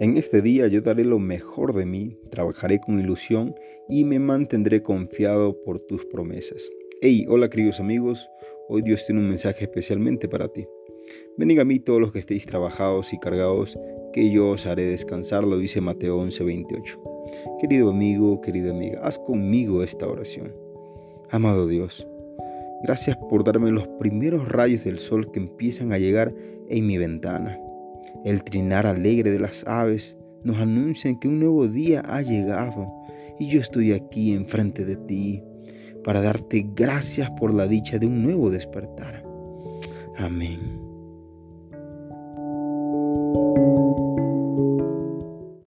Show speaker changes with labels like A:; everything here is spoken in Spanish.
A: En este día yo daré lo mejor de mí, trabajaré con ilusión y me mantendré confiado por tus promesas. Hey, hola queridos amigos, hoy Dios tiene un mensaje especialmente para ti. Venid a mí todos los que estéis trabajados y cargados, que yo os haré descansar, lo dice Mateo 11:28. Querido amigo, querida amiga, haz conmigo esta oración. Amado Dios, gracias por darme los primeros rayos del sol que empiezan a llegar en mi ventana. El trinar alegre de las aves nos anuncian que un nuevo día ha llegado y yo estoy aquí enfrente de ti para darte gracias por la dicha de un nuevo despertar. Amén.